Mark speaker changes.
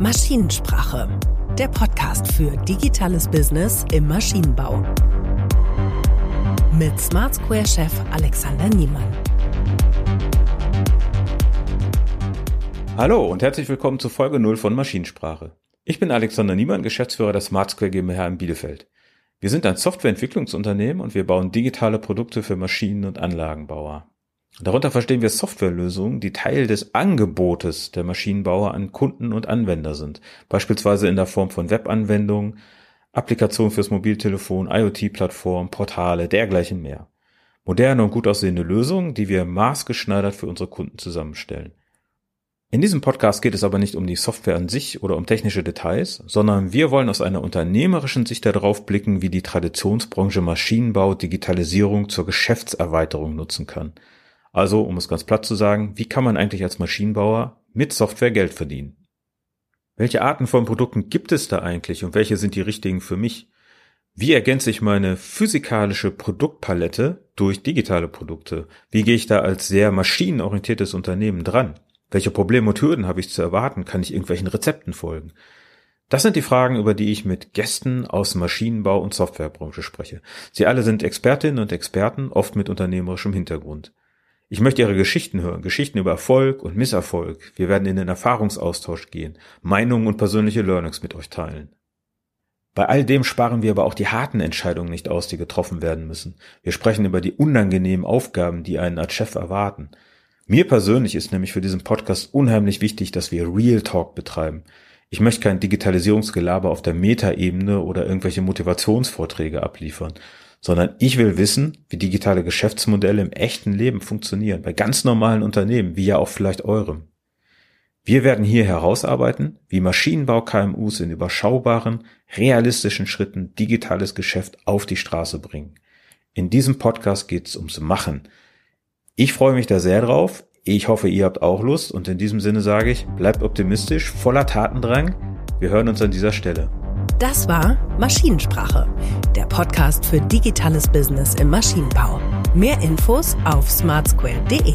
Speaker 1: Maschinensprache, der Podcast für digitales Business im Maschinenbau. Mit Smart Square Chef Alexander Niemann.
Speaker 2: Hallo und herzlich willkommen zu Folge 0 von Maschinensprache. Ich bin Alexander Niemann, Geschäftsführer der Smart Square GmbH in Bielefeld. Wir sind ein Softwareentwicklungsunternehmen und wir bauen digitale Produkte für Maschinen- und Anlagenbauer. Darunter verstehen wir Softwarelösungen, die Teil des Angebotes der Maschinenbauer an Kunden und Anwender sind, beispielsweise in der Form von Webanwendungen, Applikationen fürs Mobiltelefon, IoT-Plattformen, Portale, dergleichen mehr. Moderne und gut aussehende Lösungen, die wir maßgeschneidert für unsere Kunden zusammenstellen. In diesem Podcast geht es aber nicht um die Software an sich oder um technische Details, sondern wir wollen aus einer unternehmerischen Sicht darauf blicken, wie die Traditionsbranche Maschinenbau Digitalisierung zur Geschäftserweiterung nutzen kann – also, um es ganz platt zu sagen, wie kann man eigentlich als Maschinenbauer mit Software Geld verdienen? Welche Arten von Produkten gibt es da eigentlich und welche sind die richtigen für mich? Wie ergänze ich meine physikalische Produktpalette durch digitale Produkte? Wie gehe ich da als sehr maschinenorientiertes Unternehmen dran? Welche Probleme und Hürden habe ich zu erwarten? Kann ich irgendwelchen Rezepten folgen? Das sind die Fragen, über die ich mit Gästen aus Maschinenbau und Softwarebranche spreche. Sie alle sind Expertinnen und Experten, oft mit unternehmerischem Hintergrund. Ich möchte Ihre Geschichten hören, Geschichten über Erfolg und Misserfolg. Wir werden in den Erfahrungsaustausch gehen, Meinungen und persönliche Learnings mit euch teilen. Bei all dem sparen wir aber auch die harten Entscheidungen nicht aus, die getroffen werden müssen. Wir sprechen über die unangenehmen Aufgaben, die einen als Chef erwarten. Mir persönlich ist nämlich für diesen Podcast unheimlich wichtig, dass wir Real Talk betreiben. Ich möchte kein Digitalisierungsgelaber auf der Metaebene oder irgendwelche Motivationsvorträge abliefern, sondern ich will wissen, wie digitale Geschäftsmodelle im echten Leben funktionieren, bei ganz normalen Unternehmen, wie ja auch vielleicht eurem. Wir werden hier herausarbeiten, wie Maschinenbau KMUs in überschaubaren, realistischen Schritten digitales Geschäft auf die Straße bringen. In diesem Podcast geht's ums Machen. Ich freue mich da sehr drauf. Ich hoffe, ihr habt auch Lust und in diesem Sinne sage ich, bleibt optimistisch, voller Tatendrang. Wir hören uns an dieser Stelle.
Speaker 1: Das war Maschinensprache, Podcast für digitales Business im Maschinenbau. Mehr Infos auf smartsquare.de.